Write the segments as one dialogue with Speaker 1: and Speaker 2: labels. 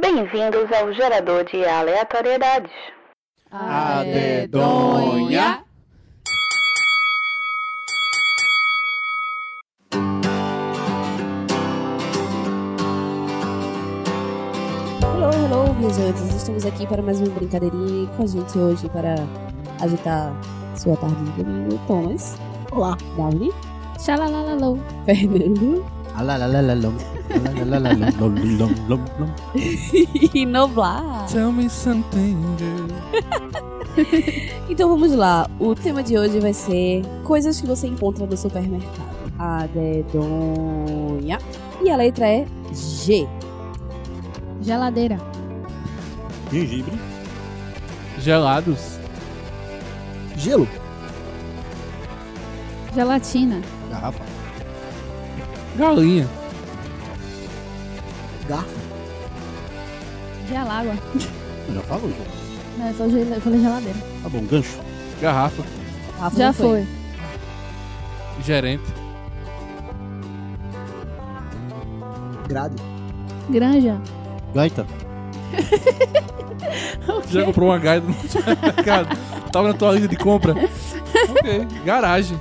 Speaker 1: Bem-vindos ao gerador de aleatoriedades.
Speaker 2: A dedonha.
Speaker 3: Hello, hello, viajantes. Estamos aqui para mais uma brincadeirinha e com a gente hoje para agitar sua tarde de domingo. Thomas.
Speaker 4: Olá.
Speaker 3: Davi.
Speaker 5: Xalalalalo.
Speaker 3: Fernando. E Noblar.
Speaker 4: Tell me something.
Speaker 3: Então vamos lá. O tema de hoje vai ser coisas que você encontra no supermercado. A dedonha. E a letra é G.
Speaker 5: Geladeira.
Speaker 2: Gengibre.
Speaker 4: Gelados.
Speaker 6: Gelo.
Speaker 5: Gelatina.
Speaker 2: Garrafa.
Speaker 4: Galinha.
Speaker 6: Garfo.
Speaker 5: Gelágua.
Speaker 2: Já falou, já.
Speaker 5: Não, eu falei gel- eu falei geladeira.
Speaker 2: Tá bom, gancho.
Speaker 4: Garrafa.
Speaker 3: Rafa
Speaker 5: Já
Speaker 3: não
Speaker 5: foi.
Speaker 4: Gerente.
Speaker 6: Grade.
Speaker 5: Granja.
Speaker 2: Gaita.
Speaker 4: Já comprou uma gaita no supermercado? Tava na tua lista de compra? ok. Garagem.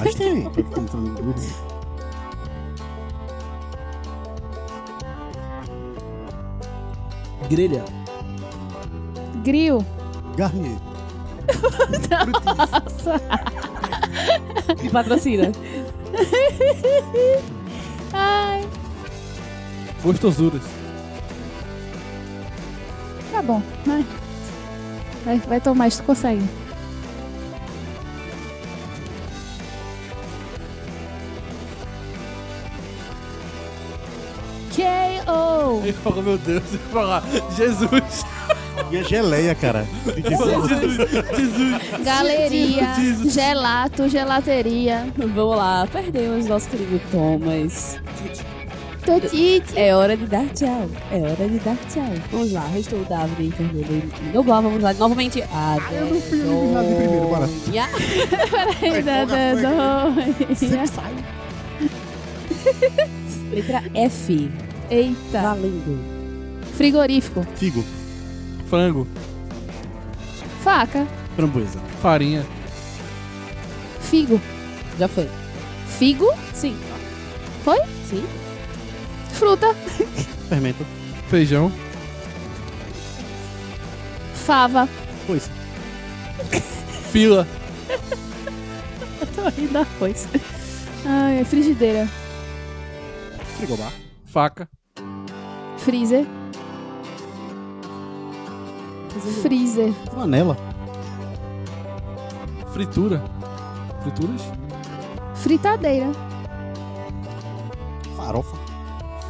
Speaker 2: Acho que tem. Pra ficar entrando grupo.
Speaker 6: Grelha.
Speaker 5: Grill.
Speaker 2: Garnier.
Speaker 3: Me patrocina.
Speaker 5: Ai,
Speaker 4: Gostosuras.
Speaker 5: tá bom. Vai, vai, vai tomar, tu consegue.
Speaker 4: Ele falou, meu Deus, eu ia falar, Jesus.
Speaker 2: E a geleia, cara.
Speaker 4: Jesus. Jesus.
Speaker 5: Galeria.
Speaker 4: Jesus.
Speaker 5: Gelato. Gelateria.
Speaker 3: Vamos lá. Perdemos nosso querido Thomas.
Speaker 5: Totite.
Speaker 3: É hora de dar tchau. É hora de dar tchau. Vamos lá. Restou o Davi, Fernando e Noblar. Vamos lá novamente. A
Speaker 2: eu não fui eliminado de primeiro, bora.
Speaker 5: Peraí, da dedonha.
Speaker 2: Sempre sai.
Speaker 3: Letra F.
Speaker 5: Eita.
Speaker 3: Valendo.
Speaker 5: Frigorífico.
Speaker 2: Figo.
Speaker 4: Frango.
Speaker 5: Faca.
Speaker 2: Framboesa.
Speaker 4: Farinha.
Speaker 5: Figo.
Speaker 3: Já foi.
Speaker 5: Figo.
Speaker 3: Sim.
Speaker 5: Foi?
Speaker 3: Sim.
Speaker 5: Fruta.
Speaker 2: Fermento.
Speaker 4: Feijão.
Speaker 5: Fava.
Speaker 2: Foice.
Speaker 4: Fila.
Speaker 5: Eu tô rindo da coisa. Ai, frigideira.
Speaker 2: Frigobar.
Speaker 4: Faca.
Speaker 5: Freezer. Freezer.
Speaker 2: Flanela.
Speaker 4: Fritura. Frituras.
Speaker 5: Fritadeira.
Speaker 2: Farofa.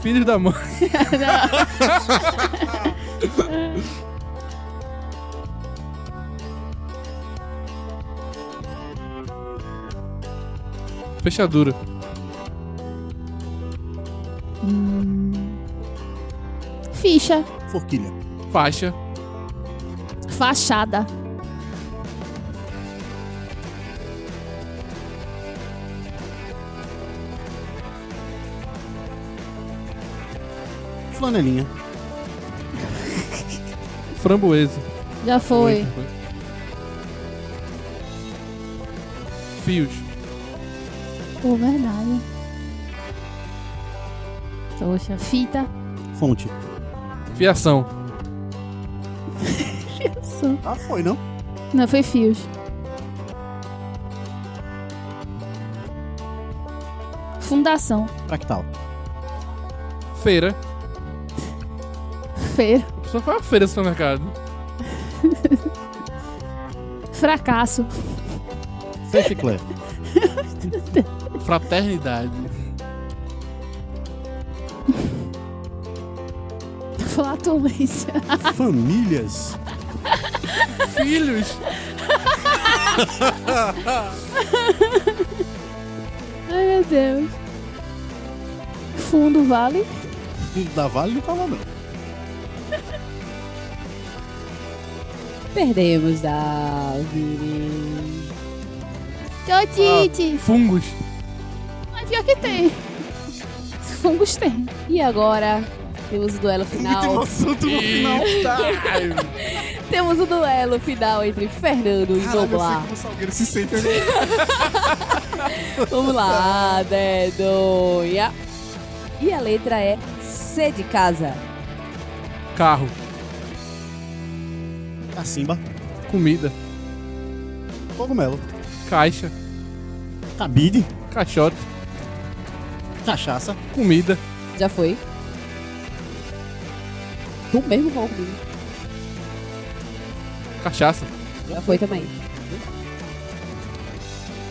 Speaker 4: Filhos da mãe. Fechadura.
Speaker 5: Ficha.
Speaker 2: Forquilha.
Speaker 4: Faixa.
Speaker 5: Fachada.
Speaker 2: Flanelinha.
Speaker 4: Framboesa.
Speaker 5: Já foi.
Speaker 4: Fios.
Speaker 5: Pô, verdade. Poxa, fita.
Speaker 2: Fonte.
Speaker 4: Fiação.
Speaker 2: Ah, foi, não?
Speaker 5: Não, foi fios. Fundação.
Speaker 2: Fractal.
Speaker 4: Feira.
Speaker 5: Feira.
Speaker 4: A pessoa foi a feira do supermercado.
Speaker 5: Fracasso.
Speaker 2: Fechiclé.
Speaker 4: Fraternidade.
Speaker 5: Flatulência.
Speaker 2: Famílias.
Speaker 4: Filhos.
Speaker 5: Ai, meu Deus. Fundo vale.
Speaker 2: Da Vale não tava, não.
Speaker 3: Perdemos, Davi.
Speaker 5: Totite.
Speaker 4: Fungos.
Speaker 5: Mas pior que tem. não gostei.
Speaker 3: E agora temos o duelo final.
Speaker 2: emoção tu no final.
Speaker 3: Temos o duelo final entre Fernando e
Speaker 2: Caralho, eu sei
Speaker 3: Noblar.
Speaker 2: como o Salgueiro se sente.
Speaker 3: Vamos lá, dedonha. E a letra é C de casa.
Speaker 4: Carro.
Speaker 2: Cacimba.
Speaker 4: Comida.
Speaker 2: Cogumelo.
Speaker 4: Caixa.
Speaker 2: Cabide.
Speaker 4: Caixote.
Speaker 2: Cachaça.
Speaker 4: Comida.
Speaker 3: Já foi? Tu mesmo falou comigo.
Speaker 4: Cachaça.
Speaker 3: Já foi também.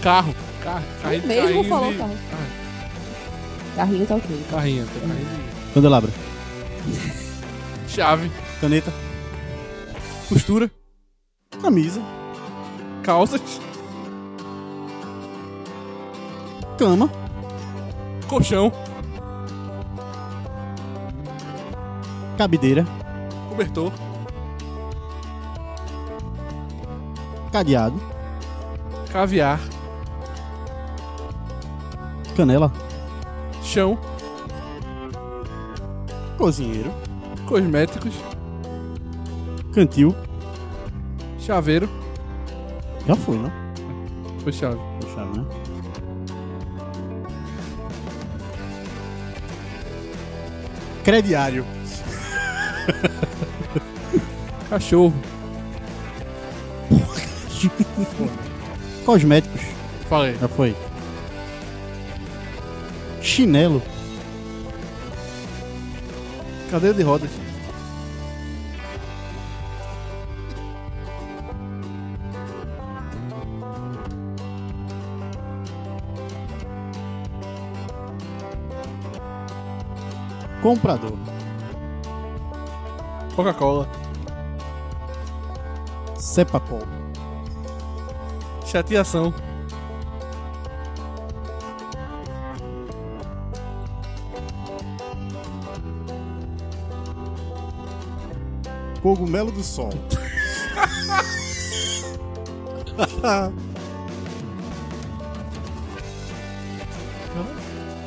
Speaker 4: Carro. Carro. Carrinho,
Speaker 3: Tu mesmo
Speaker 4: carrinho
Speaker 3: falou
Speaker 4: de-
Speaker 3: carro. Carrinho tá ok.
Speaker 4: Carrinho. tá carrinho de-
Speaker 2: Candelabra.
Speaker 4: Chave.
Speaker 2: Caneta.
Speaker 4: Costura.
Speaker 2: Camisa.
Speaker 4: Calças.
Speaker 2: Cama.
Speaker 4: Colchão.
Speaker 2: Cabideira.
Speaker 4: Cobertor.
Speaker 2: Cadeado.
Speaker 4: Caviar.
Speaker 2: Canela.
Speaker 4: Chão.
Speaker 2: Cozinheiro.
Speaker 4: Cosméticos.
Speaker 2: Cantil.
Speaker 4: Chaveiro.
Speaker 2: Já foi, não?
Speaker 4: Foi chave.
Speaker 2: Puxado, né? Crediário.
Speaker 4: Cachorro.
Speaker 2: Cosméticos.
Speaker 4: Falei.
Speaker 2: Já foi. Chinelo.
Speaker 4: Cadeira de rodas.
Speaker 2: Comprador.
Speaker 4: Coca-Cola.
Speaker 2: Cepacol.
Speaker 4: Chateação.
Speaker 2: Cogumelo do sol.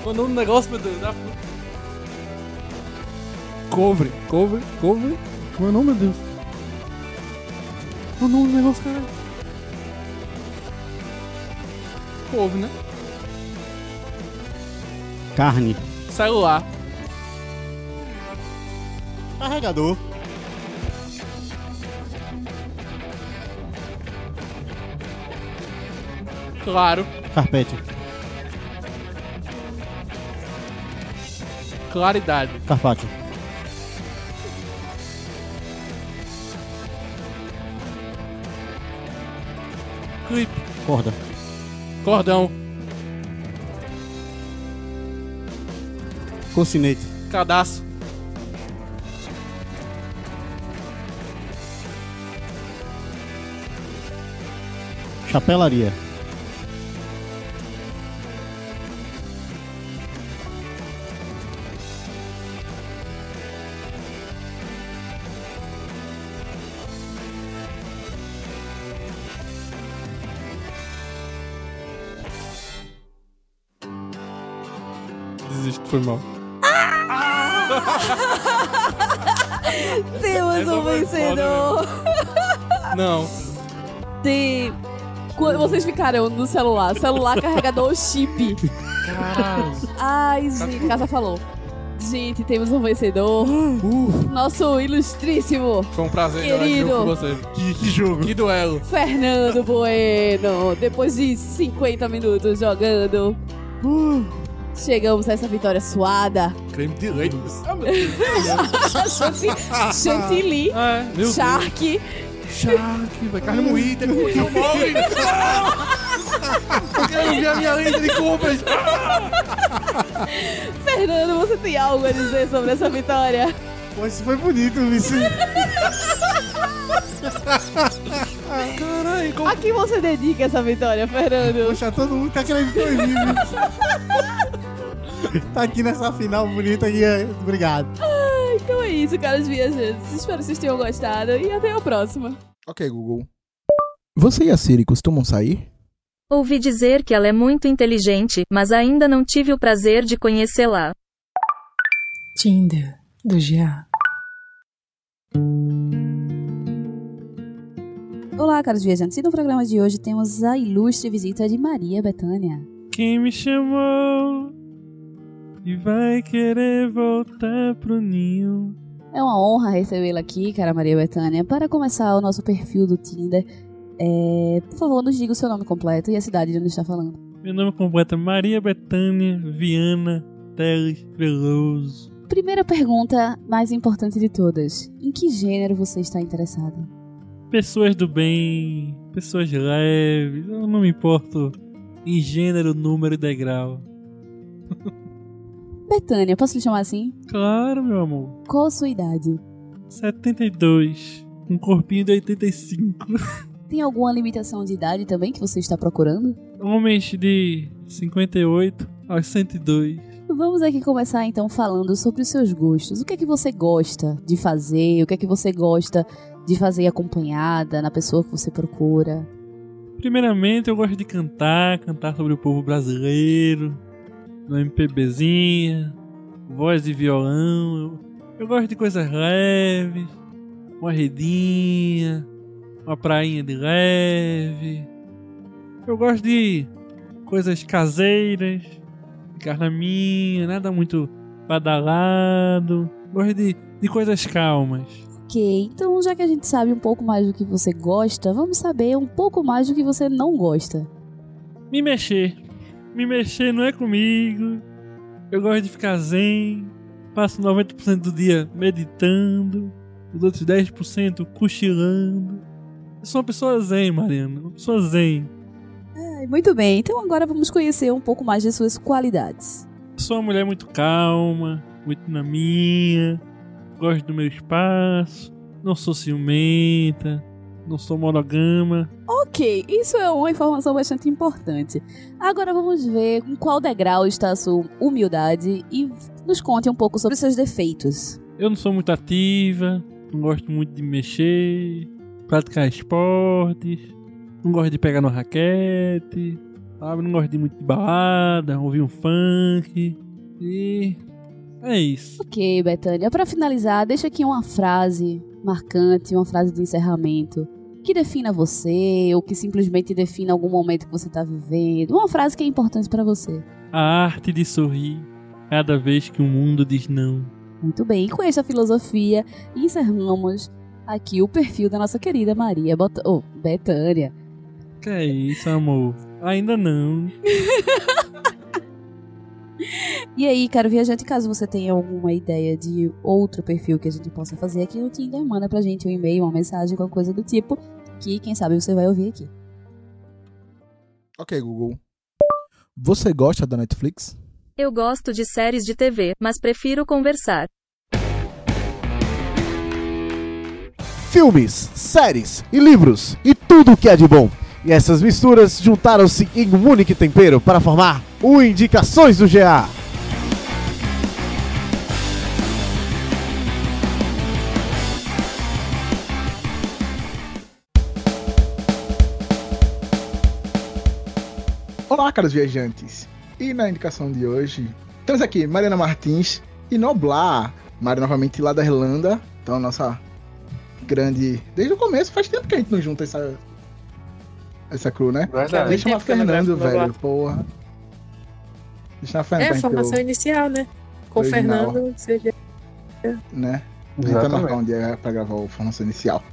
Speaker 4: Qual o nome do negócio, meu Deus? Cobre. Cobre. Cobre. Como é o nome, meu Deus? Qual o nome do negócio, cara? Couve, né?
Speaker 2: Carne.
Speaker 4: Celular.
Speaker 2: Carregador.
Speaker 4: Claro.
Speaker 2: Carpete.
Speaker 4: Claridade.
Speaker 2: Carpaccio. Corda.
Speaker 4: Cordão.
Speaker 2: Cocinete.
Speaker 4: Cadastro.
Speaker 2: Chapelaria.
Speaker 4: Foi mal.
Speaker 3: Temos
Speaker 4: Essa
Speaker 3: um vencedor.
Speaker 4: Não.
Speaker 3: Tem. Quando vocês ficaram no celular, celular carregador chip.
Speaker 4: Caralho.
Speaker 3: Ai, gente, casa falou. Gente, temos um vencedor. Nosso ilustríssimo
Speaker 4: Foi um prazer jogar
Speaker 3: Querido.
Speaker 4: jogo com você.
Speaker 2: Que, que jogo.
Speaker 4: Que duelo.
Speaker 3: Fernando Bueno. Depois de 50 minutos jogando, chegamos a essa vitória suada.
Speaker 4: Creme de leite. Ah, meu Deus.
Speaker 3: Chanti- Chantilly,
Speaker 4: É, meu Deus.
Speaker 3: Shark.
Speaker 4: Shark, vai carne moída, é o mole. Eu quero ver a minha lista de compras.
Speaker 3: Fernando, você tem algo a dizer sobre essa vitória?
Speaker 2: Pô, isso foi bonito, Vici.
Speaker 4: Caralho, como...
Speaker 3: A quem você dedica essa vitória, Fernando?
Speaker 2: Poxa, todo mundo tá querendo dois mil. Tá aqui nessa final bonita aqui. é, Obrigado.
Speaker 3: Então é isso, caros viajantes. Espero que vocês tenham gostado e até a próxima.
Speaker 6: Ok, Google. Você e a Siri costumam sair?
Speaker 7: Ouvi dizer que ela é muito inteligente, mas ainda não tive o prazer de conhecê-la.
Speaker 8: Tinder do GA.
Speaker 3: Olá, caros viajantes. E no programa de hoje temos a ilustre visita de Maria Bethânia.
Speaker 9: Quem me chamou e vai querer voltar pro ninho.
Speaker 3: É uma honra recebê-la aqui, cara Maria Bethânia. Para começar o nosso perfil do Tinder, é, por favor, nos diga o seu nome completo e a cidade de onde está falando.
Speaker 9: Meu nome completo é Maria Bethânia Viana Teles Veloso.
Speaker 3: Primeira pergunta, mais importante de todas: em que gênero você está interessada?
Speaker 9: Pessoas do bem, pessoas leves, eu não me importo em gênero, número e degrau.
Speaker 3: Betânia, posso lhe chamar assim?
Speaker 9: Claro, meu amor.
Speaker 3: Qual a sua idade?
Speaker 9: 72. Um corpinho de 85.
Speaker 3: Tem alguma limitação de idade também que você está procurando?
Speaker 9: Homens de 58 aos 102.
Speaker 3: Vamos aqui começar então falando sobre os seus gostos. O que é que você gosta de fazer? O que é que você gosta de fazer acompanhada na pessoa que você procura?
Speaker 9: Primeiramente, eu gosto de cantar, cantar sobre o povo brasileiro, no MPBzinha, voz de violão. Eu, eu gosto de coisas leves, uma redinha, uma prainha de leve. Eu gosto de coisas caseiras, ficar na minha, nada muito badalado. Gosto de, de coisas calmas.
Speaker 3: Ok, então já que a gente sabe um pouco mais do que você gosta, vamos saber um pouco mais do que você não gosta.
Speaker 9: Me mexer. Me mexer não é comigo. Eu gosto de ficar zen. Passo 90% do dia meditando. Os outros 10% cochilando. Eu sou uma pessoa zen, Mariana. Uma pessoa zen.
Speaker 3: Ai, muito bem, então agora vamos conhecer um pouco mais de suas qualidades.
Speaker 9: Sou uma mulher muito calma, muito na minha. Gosto do meu espaço. Não sou ciumenta. Não sou monogama.
Speaker 3: Ok, isso é uma informação bastante importante. Agora vamos ver em qual degrau está a sua humildade e nos conte um pouco sobre seus defeitos.
Speaker 9: Eu não sou muito ativa. Não gosto muito de mexer. Praticar esportes. Não gosto de pegar no raquete. Sabe? Não gosto de muito de balada. Ouvir um funk. E. É isso.
Speaker 3: Ok, Betânia, para finalizar, deixa aqui uma frase marcante, uma frase de encerramento que defina você ou que simplesmente defina algum momento que você está vivendo. Uma frase que é importante para você.
Speaker 9: A arte de sorrir cada vez que o mundo diz não.
Speaker 3: Muito bem, e com essa filosofia encerramos aqui o perfil da nossa querida Maria Bot oh, Betânia.
Speaker 9: Que é isso, amor? Ainda não.
Speaker 3: E aí, caro viajante, caso você tenha alguma ideia de outro perfil que a gente possa fazer aqui no Tinder, manda pra gente um e-mail, uma mensagem, qualquer coisa do tipo, que quem sabe você vai ouvir aqui.
Speaker 6: Ok, Google. Você gosta da Netflix?
Speaker 7: Eu gosto de séries de TV, mas prefiro conversar.
Speaker 10: Filmes, séries e livros e tudo o que é de bom. E essas misturas juntaram-se em um único tempero para formar o Indicações do GA.
Speaker 6: Olá, caros viajantes. E na indicação de hoje, temos aqui Mariana Martins e Noblar. Mari novamente lá da Irlanda. Então, nossa grande. Desde o começo, faz tempo que a gente não junta essa. Essa crew, né?
Speaker 11: Verdade.
Speaker 6: Deixa
Speaker 11: eu não
Speaker 6: Fernando, velho.
Speaker 11: Noblar.
Speaker 6: Porra. Deixa a
Speaker 8: É
Speaker 6: Fernanda
Speaker 8: a formação inicial, né? Com o. Fernando, seja.
Speaker 6: né?
Speaker 11: Exatamente.
Speaker 6: marcar um dia pra gravar o formação inicial.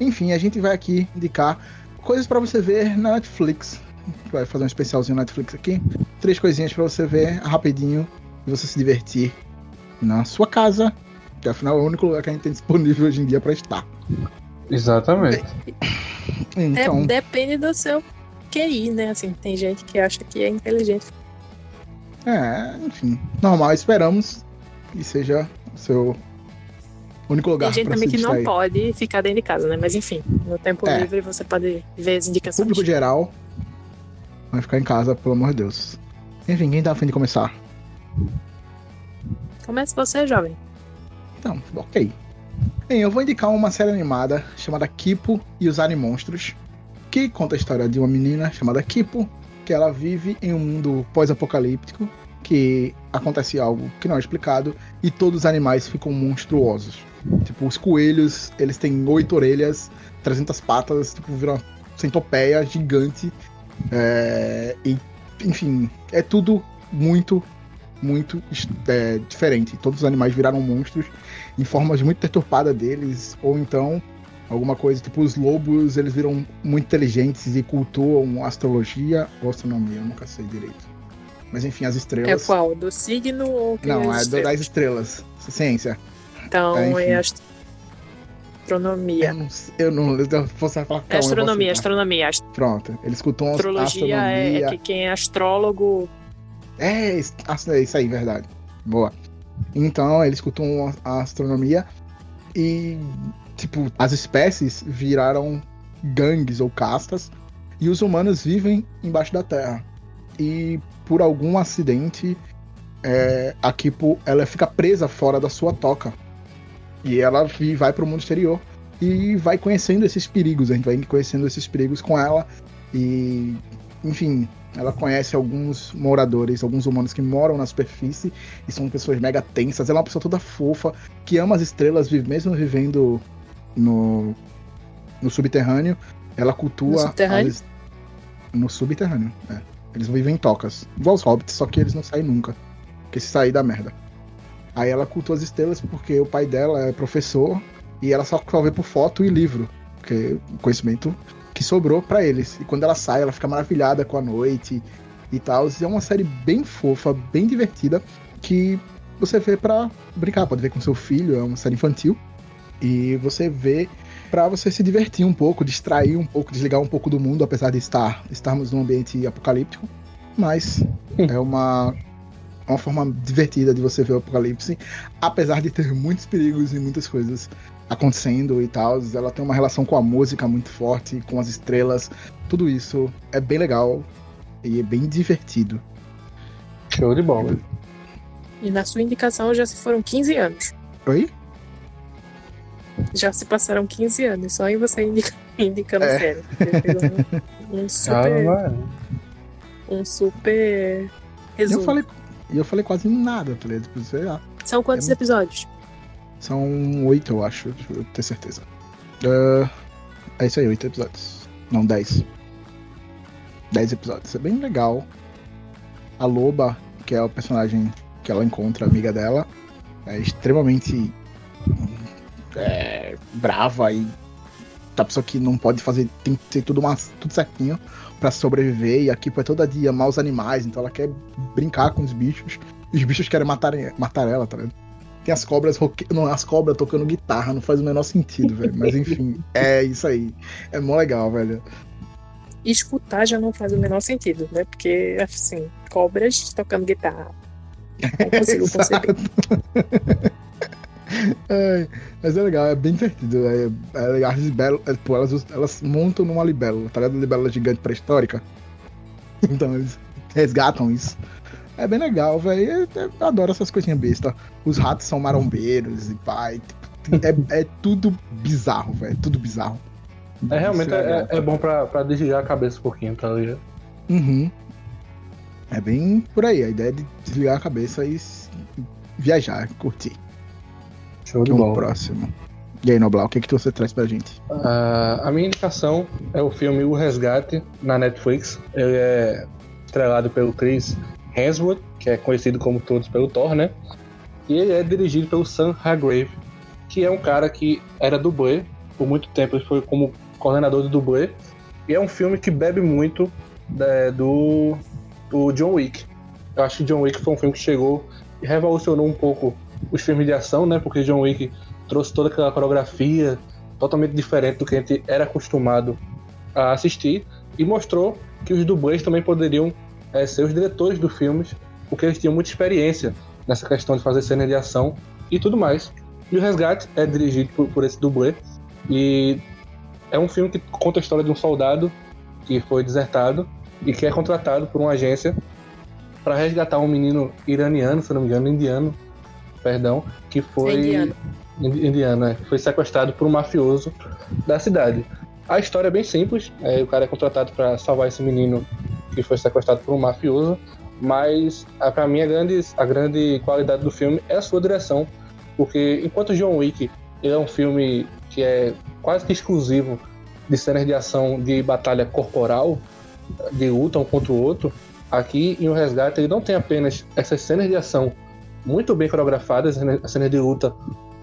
Speaker 6: Enfim, a gente vai aqui indicar coisas pra você ver na Netflix. A gente vai fazer um especialzinho na Netflix aqui. Três coisinhas pra você ver rapidinho e você se divertir na sua casa, que afinal é o único lugar que a gente tem disponível hoje em dia pra estar.
Speaker 11: Exatamente.
Speaker 6: Então,
Speaker 8: É, depende do seu QI, né? Assim, tem gente que acha que é inteligente.
Speaker 6: é, enfim, normal, esperamos que seja o seu único lugar
Speaker 8: Tem gente também que não pode ficar dentro de casa, né? Mas enfim, no tempo
Speaker 6: É.
Speaker 8: livre você pode ver as indicações.
Speaker 6: Público geral vai ficar em casa, pelo amor de Deus. Enfim, quem tá afim de começar?
Speaker 8: Comece você, jovem.
Speaker 6: Então, ok. Bem, eu vou indicar uma série animada chamada Kipo e os Animonstros, que conta a história de uma menina chamada Kipo, que ela vive em um mundo pós-apocalíptico, que acontece algo que não é explicado e todos os animais ficam monstruosos. Tipo, os coelhos, eles têm oito orelhas, 300 patas, tipo, viram uma centopeia gigante. É, e, enfim, é tudo muito, muito é, diferente. Todos os animais viraram monstros em formas muito deturpadas deles, ou então alguma coisa tipo os lobos, eles viram muito inteligentes e cultuam astrologia ou astronomia, eu nunca sei direito. Mas enfim, as
Speaker 8: É
Speaker 6: estrelas.
Speaker 8: qual? Do signo ou que
Speaker 6: Não, é
Speaker 8: estrelas?
Speaker 6: das estrelas. Ciência.
Speaker 8: Então
Speaker 6: É,
Speaker 8: é astronomia.
Speaker 6: Eu não, eu não. Eu posso falar
Speaker 8: É astronomia,
Speaker 6: astronomia.
Speaker 8: astronomia.
Speaker 6: Pronto, eles cultuam a
Speaker 8: Astrologia é,
Speaker 6: astronomia.
Speaker 8: é que quem é astrólogo
Speaker 6: É, isso é isso aí, verdade. Boa. Então, eles cultuam a astronomia e, tipo, as espécies viraram gangues ou castas e os humanos vivem embaixo da terra. E por algum acidente, é, a Kipo, ela fica presa fora da sua toca. E ela vai pro mundo exterior e vai conhecendo esses perigos. A gente vai conhecendo esses perigos com ela e, enfim, ela conhece alguns moradores, alguns humanos que moram na superfície e são pessoas mega tensas. Ela é uma pessoa toda fofa, que ama as estrelas, mesmo vivendo no, no subterrâneo. Ela cultua.
Speaker 8: No subterrâneo?
Speaker 6: as- no subterrâneo, é. Eles vivem em tocas. Igual os hobbits, só que eles não saem nunca. Porque se sair dá merda. Aí ela cultua as estrelas porque o pai dela é professor e ela só só vê por foto e livro. Porque o conhecimento que sobrou pra eles. E quando ela sai, ela fica maravilhada com a noite e tal. E é uma série bem fofa, bem divertida, que você vê pra brincar, pode ver com seu filho, é uma série infantil. E você vê pra você se divertir um pouco, distrair um pouco, desligar um pouco do mundo, apesar de estar estarmos num ambiente apocalíptico. Mas é uma uma forma divertida de você ver o apocalipse, apesar de ter muitos perigos e muitas coisas acontecendo e tal. Ela tem uma relação com a música muito forte, com as estrelas, tudo isso é bem legal e é bem divertido.
Speaker 11: Show de bola.
Speaker 8: e na sua indicação já se foram 15 anos.
Speaker 6: Oi?
Speaker 8: Já se passaram 15 anos, só em você indica- indicando
Speaker 6: É.
Speaker 8: pegou Um, um
Speaker 11: Ah,
Speaker 8: super,
Speaker 11: vai.
Speaker 8: um super
Speaker 6: Eu
Speaker 8: resumo.
Speaker 6: Falei, eu falei quase nada, tá ligado? Tipo, sei lá.
Speaker 8: São quantos
Speaker 6: É-
Speaker 8: episódios?
Speaker 6: São oito, eu acho, deixa eu ter certeza. Ah, é isso aí, oito episódios. Não, dez. Dez episódios. É bem legal. A Loba, que é o personagem que ela encontra, amiga dela, é extremamente é, brava e a pessoa que não pode fazer, tem que ter tudo, uma, tudo certinho pra sobreviver. E a Kipo é toda dia amar os animais, então ela quer brincar com os bichos. E os bichos querem matar, matar ela, tá ligado? Tem as cobras roque... não, as cobras tocando guitarra, não faz o menor sentido, velho. Mas enfim, é isso aí. É mó legal, velho.
Speaker 8: Escutar já não faz o menor sentido, né? Porque, assim, cobras tocando guitarra. Não consigo conceber.
Speaker 6: É, mas é legal, é bem divertido. É, é legal, as libélulas, é, pô, elas, elas montam numa libélula, tá ligado? Libélula gigante pré-histórica. Então eles resgatam isso. É bem legal, velho. É- é- Eu adoro essas coisinhas bestas. Os ratos são marombeiros e pai. tipo, É, é tudo bizarro, velho. Tudo bizarro.
Speaker 11: É realmente é,
Speaker 6: legal.
Speaker 11: é bom pra, pra desligar a cabeça um pouquinho, tá ligado?
Speaker 6: Uhum. É bem por aí. A ideia é de desligar a cabeça e viajar, curtir.
Speaker 11: Show de
Speaker 6: é um
Speaker 11: bola.
Speaker 6: próximo. E aí, Noblar, o que, que você traz pra gente?
Speaker 11: Ah, a minha indicação é o filme O Resgate, na Netflix. Ele é estrelado pelo Chris Hemsworth, que é conhecido como todos pelo Thor, né? E ele é dirigido pelo Sam Hargrave, que é um cara que era dublê. Por muito tempo ele foi como coordenador de dublê. E é um filme que bebe muito né, do, do John Wick. Eu acho que John Wick foi um filme que chegou e revolucionou um pouco os filmes de ação, né? Porque John Wick trouxe toda aquela coreografia totalmente diferente do que a gente era acostumado a assistir e mostrou que os dublês também poderiam eh, ser os diretores dos filmes, porque eles tinham muita experiência nessa questão de fazer cena de ação e tudo mais. E o Resgate é dirigido por, por esse dublê e é um filme que conta a história de um soldado que foi desertado e que é contratado por uma agência para resgatar um menino iraniano, se não me engano, indiano, perdão, que foi
Speaker 8: Indiano.
Speaker 11: Indi- indiano, é, foi sequestrado por um mafioso da cidade. A história é bem simples, é, o cara é contratado para salvar esse menino que foi sequestrado por um mafioso, Mas a- pra mim a grande, a grande qualidade do filme é a sua direção, porque enquanto John Wick ele é um filme que é quase que exclusivo de cenas de ação de batalha corporal, de luta um contra o outro, aqui em O Resgate ele não tem apenas essas cenas de ação muito bem coreografadas, as cenas de luta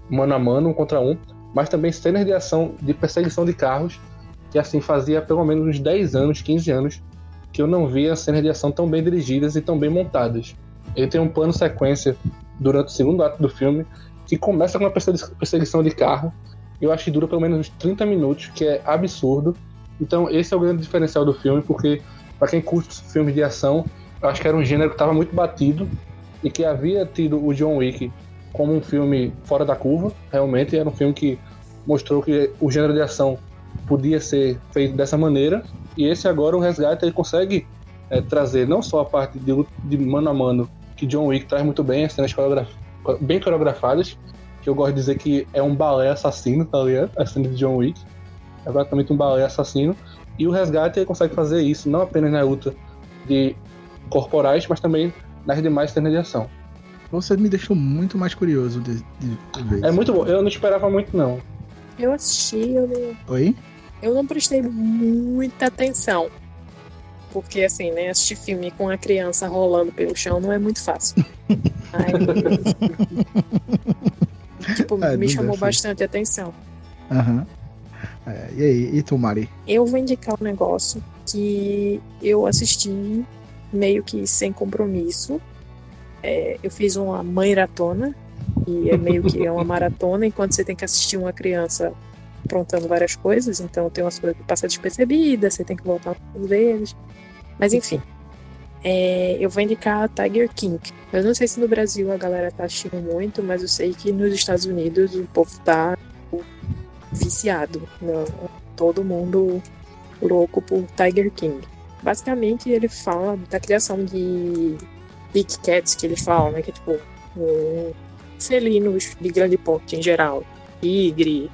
Speaker 11: mano a mano, um contra um, mas também cenas de ação de perseguição de carros, que assim fazia pelo menos uns 10 anos, 15 anos, que eu não via cenas de ação tão bem dirigidas e tão bem montadas. Ele tem um plano sequência durante o segundo ato do filme, que começa com uma persegui- perseguição de carro, eu acho que dura pelo menos uns 30 minutos, que é absurdo. Então esse é o grande diferencial do filme, porque para quem curte filmes de ação, eu acho que era um gênero que estava muito batido e que havia tido o John Wick como um filme fora da curva, realmente era um filme que mostrou que o gênero de ação podia ser feito dessa maneira, e esse agora, o Resgate, ele consegue eh, trazer não só a parte de, de mano a mano, que John Wick traz muito bem, as cenas coreograf- bem coreografadas, que eu gosto de dizer que é um balé assassino, tá ligado? A cena de John Wick, é praticamente um balé assassino, e o Resgate ele consegue fazer isso, não apenas na luta de corporais, mas também nas demais cenas de ação.
Speaker 6: Você me deixou muito mais curioso de, de ver.
Speaker 11: É muito bom, eu não esperava muito não.
Speaker 8: Eu assisti, eu não,
Speaker 6: Oi?
Speaker 8: eu não prestei muita atenção. Porque, assim, né, assistir filme com a criança rolando pelo chão não é muito fácil. Aí, tipo,
Speaker 6: É,
Speaker 8: me chamou bastante atenção.
Speaker 6: Aham. É, e aí, e tu, Mari?
Speaker 8: Eu vou indicar um negócio que eu assisti meio que sem compromisso. É, eu fiz uma maratona, e é meio que é uma maratona, enquanto você tem que assistir uma criança aprontando várias coisas, então tem umas coisas que passam despercebidas, você tem que voltar às vezes. Mas enfim. É, eu vou indicar Tiger King. Eu não sei se no Brasil a galera tá assistindo muito, mas eu sei que nos Estados Unidos o povo tá viciado. Não, todo mundo louco por Tiger King. Basicamente, ele fala da criação de big cats, que eles falam, né? Que é tipo um, felinos de grande porte em geral. Tigre,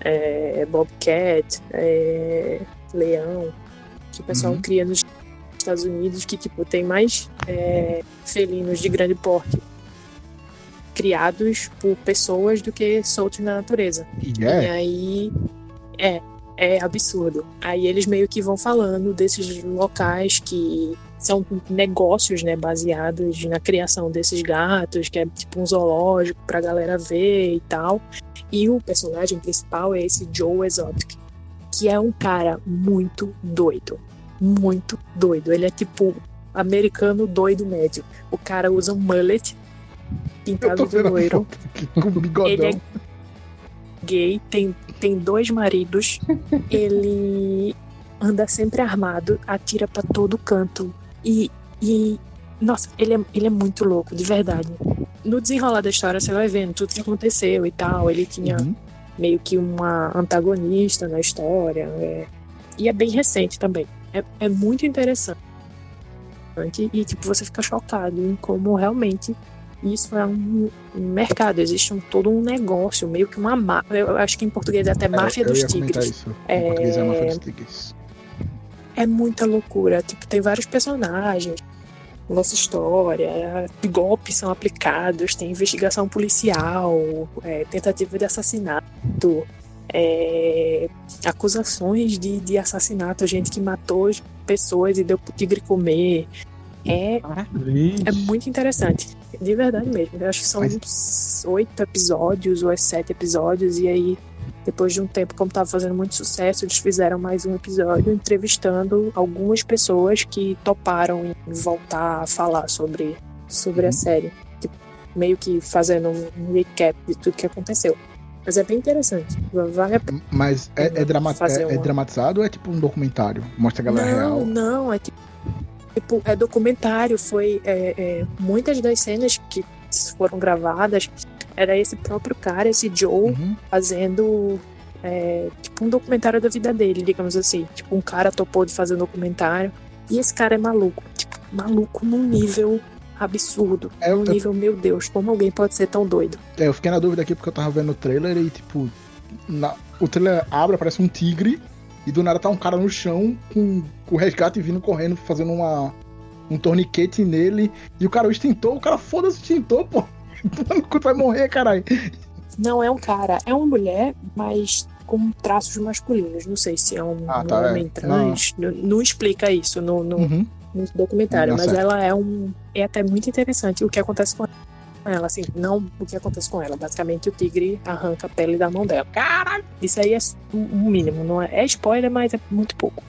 Speaker 8: é, bobcat, é, leão. Que o pessoal
Speaker 6: Uhum.
Speaker 8: cria nos Estados Unidos, que tipo tem mais é, felinos de grande porte criados por pessoas do que soltos na natureza.
Speaker 6: E
Speaker 8: E
Speaker 6: é?
Speaker 8: aí é, é absurdo. Aí eles meio que vão falando desses locais que são negócios, né, baseados na criação desses gatos, que é tipo um zoológico pra galera ver e tal. E o personagem principal é esse Joe Exotic, que é um cara muito doido. Muito doido. Ele é tipo americano doido médio. O cara usa um mullet pintado de loiro. Ele é gay, tem, tem dois maridos, ele anda sempre armado, atira pra todo canto. E, e nossa, ele é, ele é muito louco, de verdade. No desenrolar da história, você vai vendo tudo que aconteceu e tal. Ele tinha
Speaker 6: Uhum.
Speaker 8: meio que uma antagonista na história. é. E é bem recente também. É, é muito interessante. E, tipo, você fica chocado em como realmente isso é um mercado. Existe um, todo um negócio, meio que uma máfia. Eu acho que em português é até máfia
Speaker 6: eu
Speaker 8: dos tigres.
Speaker 6: isso. Em
Speaker 8: É-
Speaker 6: português é máfia dos tigres.
Speaker 8: É muita loucura. Tipo, tem vários personagens. Nossa história, golpes são aplicados, tem investigação policial, é, tentativa de assassinato, é, acusações de, de assassinato, gente que matou as pessoas e deu pro tigre comer. É, é muito interessante. De verdade mesmo. Eu acho que são
Speaker 6: Mas-
Speaker 8: uns oito episódios ou é sete episódios. E aí, depois de um tempo, como tava fazendo muito sucesso, eles fizeram mais um episódio entrevistando algumas pessoas que toparam em voltar a falar sobre, sobre
Speaker 6: Uhum.
Speaker 8: a série. Tipo, meio que fazendo um recap de tudo que aconteceu. Mas é bem interessante. Vale a pena.
Speaker 6: Mas é, é, drama-
Speaker 8: Fazer
Speaker 6: é- é
Speaker 8: uma-
Speaker 6: dramatizado ou é tipo um documentário? Mostra a galera
Speaker 8: não,
Speaker 6: real?
Speaker 8: não, é tipo, tipo, é documentário, foi é, é, muitas das cenas que foram gravadas era esse próprio cara, esse Joe,
Speaker 6: Uhum.
Speaker 8: fazendo é, tipo um documentário da vida dele, digamos assim. Tipo, um cara topou de fazer um documentário. E esse cara é maluco, tipo, maluco num nível absurdo.
Speaker 6: É, eu-
Speaker 8: num nível, meu Deus, como alguém pode ser tão doido?
Speaker 6: É, eu fiquei na dúvida aqui porque eu tava vendo o trailer e, tipo, na- o trailer abre, parece um tigre, e do nada tá um cara no chão com, o resgate vindo correndo, fazendo uma, um torniquete nele e o cara o extintor, o cara foda-se o extintor, pô. Vai morrer, caralho.
Speaker 8: Não é um cara, é uma mulher, mas com traços masculinos. Não sei se é um,
Speaker 6: Ah,
Speaker 8: um
Speaker 6: tá, é.
Speaker 8: homem trans. Não. não explica isso no, no,
Speaker 6: Uhum.
Speaker 8: no documentário,
Speaker 6: Não,
Speaker 8: mas ela é um. É até muito interessante o que acontece com ela. Assim, não o que acontece com ela. Basicamente, o tigre arranca a pele da mão dela. Caralho! Isso aí é o o mínimo. Não é, é spoiler, mas é muito pouco.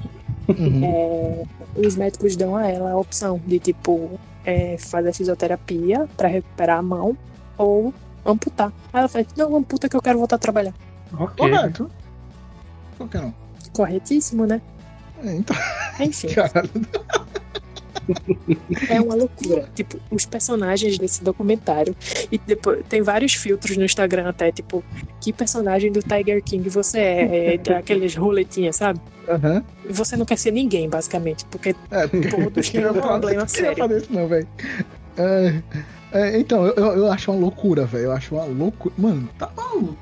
Speaker 6: Uhum.
Speaker 8: É, os médicos dão a ela a opção de, tipo, é, fazer fisioterapia pra recuperar a mão ou amputar. Aí ela fala: Não, amputa que eu quero voltar a trabalhar.
Speaker 11: Ok.
Speaker 6: Correto. Por que não?
Speaker 8: Corretíssimo, né?
Speaker 6: É, Então,
Speaker 8: Enfim.
Speaker 6: caralho.
Speaker 8: É uma loucura. Tipo, os personagens desse documentário. E depois tem vários filtros no Instagram até, tipo, que personagem do Tiger King você é? é daqueles roletinhas, sabe? E você não quer ser ninguém, basicamente, porque
Speaker 6: É,
Speaker 8: todos têm um problema
Speaker 6: ia
Speaker 8: sério.
Speaker 6: fazer isso não, velho. É, é, então, eu, eu acho uma loucura, velho. Eu acho uma loucura. Mano, tá maluco.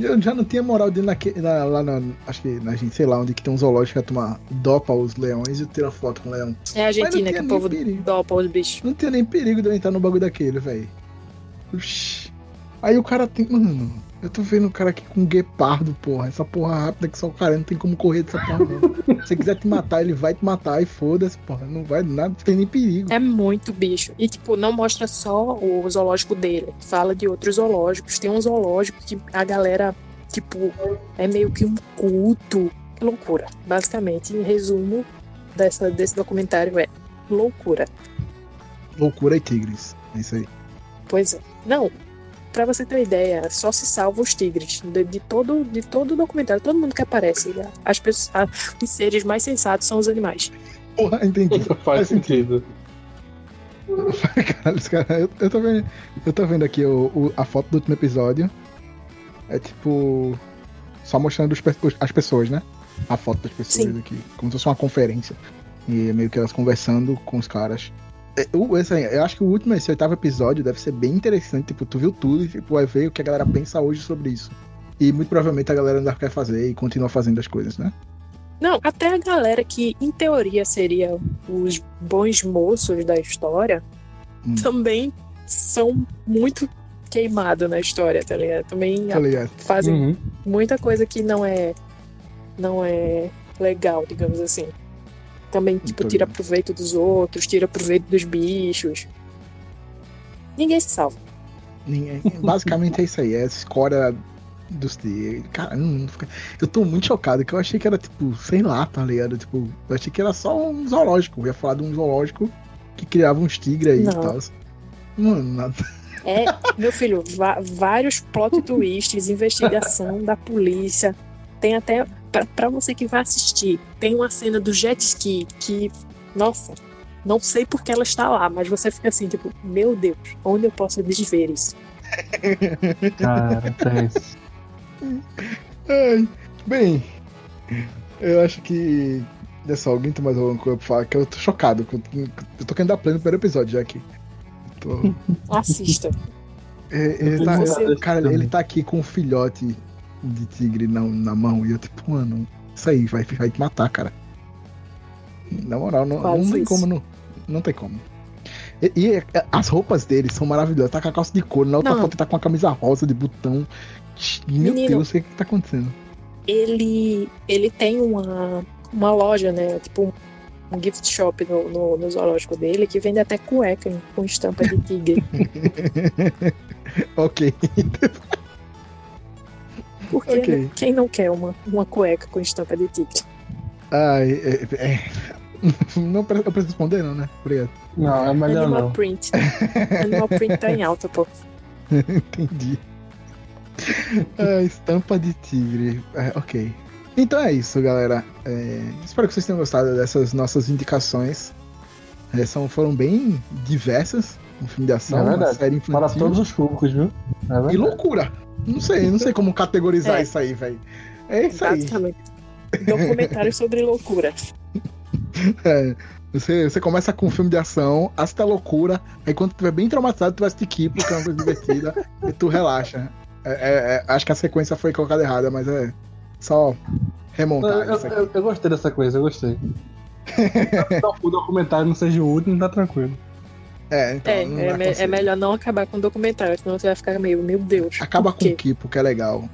Speaker 6: Eu já não tinha moral de ir naque- na, lá na. Acho que na gente, sei lá, onde que tem um zoológico que tomar dopa os leões e tirar foto com o leão.
Speaker 8: É a Argentina que o povo
Speaker 6: perigo.
Speaker 8: dopa os bichos.
Speaker 6: Não tinha nem perigo de eu entrar no bagulho daquele, velho. Aí o cara tem. Mano, eu tô vendo o cara aqui com um guepardo, porra. Essa porra rápida que só o cara não tem como correr dessa porra, não. Se quiser te matar, ele vai te matar e foda-se, porra. Não vai nada, não tem nem perigo.
Speaker 8: É muito bicho. E, tipo, não mostra só o zoológico dele. Fala de outros zoológicos. Tem um zoológico que a galera, tipo, é meio que um culto. Que loucura. Basicamente, em resumo dessa, desse documentário é loucura.
Speaker 6: Loucura e tigres. É isso aí.
Speaker 8: Pois é. Não, pra você ter uma ideia, só se salva os tigres. De, de todo, de todo o documentário, todo mundo que aparece. As pessoas, a- os seres mais sensatos são os animais.
Speaker 6: Porra, entendi.
Speaker 11: Faz sentido.
Speaker 6: Caralho, cara, eu, eu tô vendo, eu tô vendo aqui o, o- a foto do último episódio. É tipo. Só mostrando os as pessoas, né? A foto das pessoas
Speaker 8: Sim.
Speaker 6: aqui. Como se fosse uma conferência. E meio que elas conversando com os caras. É, esse aí, eu acho que o último, esse oitavo episódio, deve ser bem interessante. Tipo, tu viu tudo e tipo, vai ver o que a galera pensa hoje sobre isso. E muito provavelmente a galera ainda quer fazer e continua fazendo as coisas, né?
Speaker 8: Não, até a galera que, em teoria, seria os bons moços da história,
Speaker 6: Hum.
Speaker 8: também são muito queimados na história, tá ligado? Também
Speaker 6: Tá ligado?
Speaker 8: fazem
Speaker 11: Uhum.
Speaker 8: muita coisa que não é não é legal, digamos assim. Também, tipo, tira proveito dos outros, tira proveito dos bichos. Ninguém se salva.
Speaker 6: Ninguém- Basicamente é isso aí, é a escória dos tigres. Cara, eu tô muito chocado, que eu achei que era tipo, sei lá, tá ligado? Tipo, eu achei que era só um zoológico. Eu ia falar de um zoológico que criava uns tigres aí e
Speaker 8: Não.
Speaker 6: tal. Mano, nada.
Speaker 8: É, meu filho, vários plot twists, investigação da polícia. Tem até, pra, pra você que vai assistir, tem uma cena do jet ski que, nossa, não sei por que ela está lá, mas você fica assim, tipo, meu Deus, onde eu posso desver isso?
Speaker 11: Cara, tem.
Speaker 6: Ai, bem, eu acho que. Olha só, alguém tem mais alguma coisa pra falar? Que eu tô chocado. Eu tô querendo dar play no primeiro episódio já aqui. Tô-
Speaker 8: Assista.
Speaker 6: É, ele tá- cara,
Speaker 11: também.
Speaker 6: ele tá aqui com um filhote de tigre na, na mão e eu, tipo, mano, isso aí vai, vai te matar, cara. Na moral, não, não tem
Speaker 8: isso.
Speaker 6: como, não, não tem como. E, e, é, as roupas dele são maravilhosas. Tá com a calça de couro, na outra
Speaker 8: Não.
Speaker 6: foto tá com a camisa rosa de botão. Meu
Speaker 8: Menino.
Speaker 6: Deus, o que, que tá acontecendo?
Speaker 8: Ele, ele tem uma, uma loja, né? Tipo um, um gift shop no, no, no zoológico dele que vende até cueca com estampa de tigre.
Speaker 6: ok.
Speaker 8: Porque
Speaker 6: Ok.
Speaker 8: quem não quer uma, uma cueca com estampa de tigre?
Speaker 6: Ai, é, é. Não, pre- eu preciso responder, não, né? Obrigado.
Speaker 11: Não, é melhor
Speaker 8: Animal
Speaker 11: não.
Speaker 8: print. Animal print tá em alta, pô.
Speaker 6: Entendi. Ah, estampa de tigre. É, ok. Então é isso, galera. É, espero que vocês tenham gostado dessas nossas indicações. É, são, foram bem diversas. Um filme de ação,
Speaker 11: É
Speaker 6: uma
Speaker 11: verdade.
Speaker 6: série infantil.
Speaker 11: Para todos os públicos, viu? É
Speaker 6: E loucura. Não sei, não sei como categorizar
Speaker 8: É.
Speaker 6: isso aí, velho. É isso aí.
Speaker 8: Documentário sobre loucura.
Speaker 6: É, você, você começa com um filme de ação, assista a loucura, aí quando tu estiver bem traumatizado, tu vai assistir Kipo, que é uma coisa divertida, e tu relaxa. É, é, é, acho que a sequência foi colocada errada, mas é só remontar
Speaker 11: eu,
Speaker 6: isso aqui.
Speaker 11: eu- eu gostei dessa coisa, eu gostei. o documentário não seja o último, tá tranquilo.
Speaker 6: É, então.
Speaker 8: É,
Speaker 6: não
Speaker 8: é, me- é melhor não acabar com o documentário, senão você vai ficar meio, meu Deus.
Speaker 6: Acaba com o Kipo, que é legal.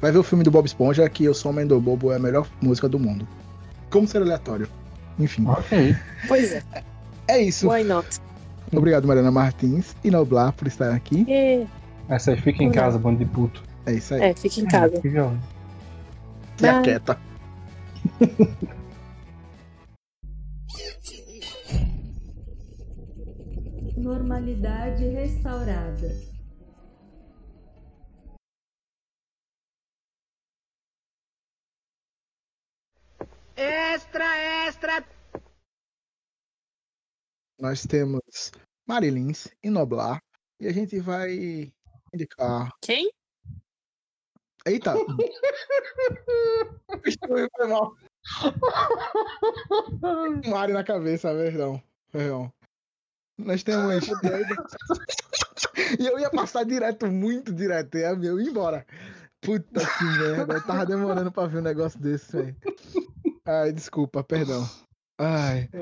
Speaker 6: Vai ver o filme do Bob Esponja, que Eu Sou Homem do Bobo é a melhor música do mundo. Como ser aleatório. Enfim.
Speaker 11: Ok.
Speaker 8: Pois é,
Speaker 6: É isso.
Speaker 8: why not?
Speaker 6: Obrigado, Mariana Martins e Noblar por estar aqui.
Speaker 8: É,
Speaker 11: Essa aí fica em casa, bando de puto.
Speaker 6: É isso aí.
Speaker 8: é, fica em casa.
Speaker 11: Que violento.
Speaker 6: Se
Speaker 8: Bye.
Speaker 12: Normalidade restaurada.
Speaker 6: Nós temos Marilins e Noblar. E a gente vai indicar.
Speaker 8: Quem?
Speaker 6: Eita! Foi mal. Mari na cabeça, perdão. Perdão. Nós temos. e eu ia passar direto, muito direto. Ia eu ir embora. Puta que merda. Eu tava demorando pra ver um negócio desse, velho. Ai, desculpa, perdão. Ai.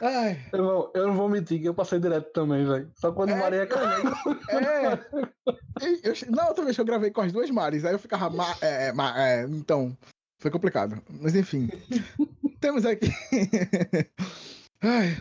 Speaker 6: Ai.
Speaker 11: Eu, não- eu não vou mentir que eu passei direto também, velho. Só quando
Speaker 6: É,
Speaker 11: Maria caiu.
Speaker 6: É. E eu- na outra vez que eu gravei com as duas Maris, aí eu ficava. ma- é, ma- é, então, foi complicado. Mas enfim. Temos aqui. Ai,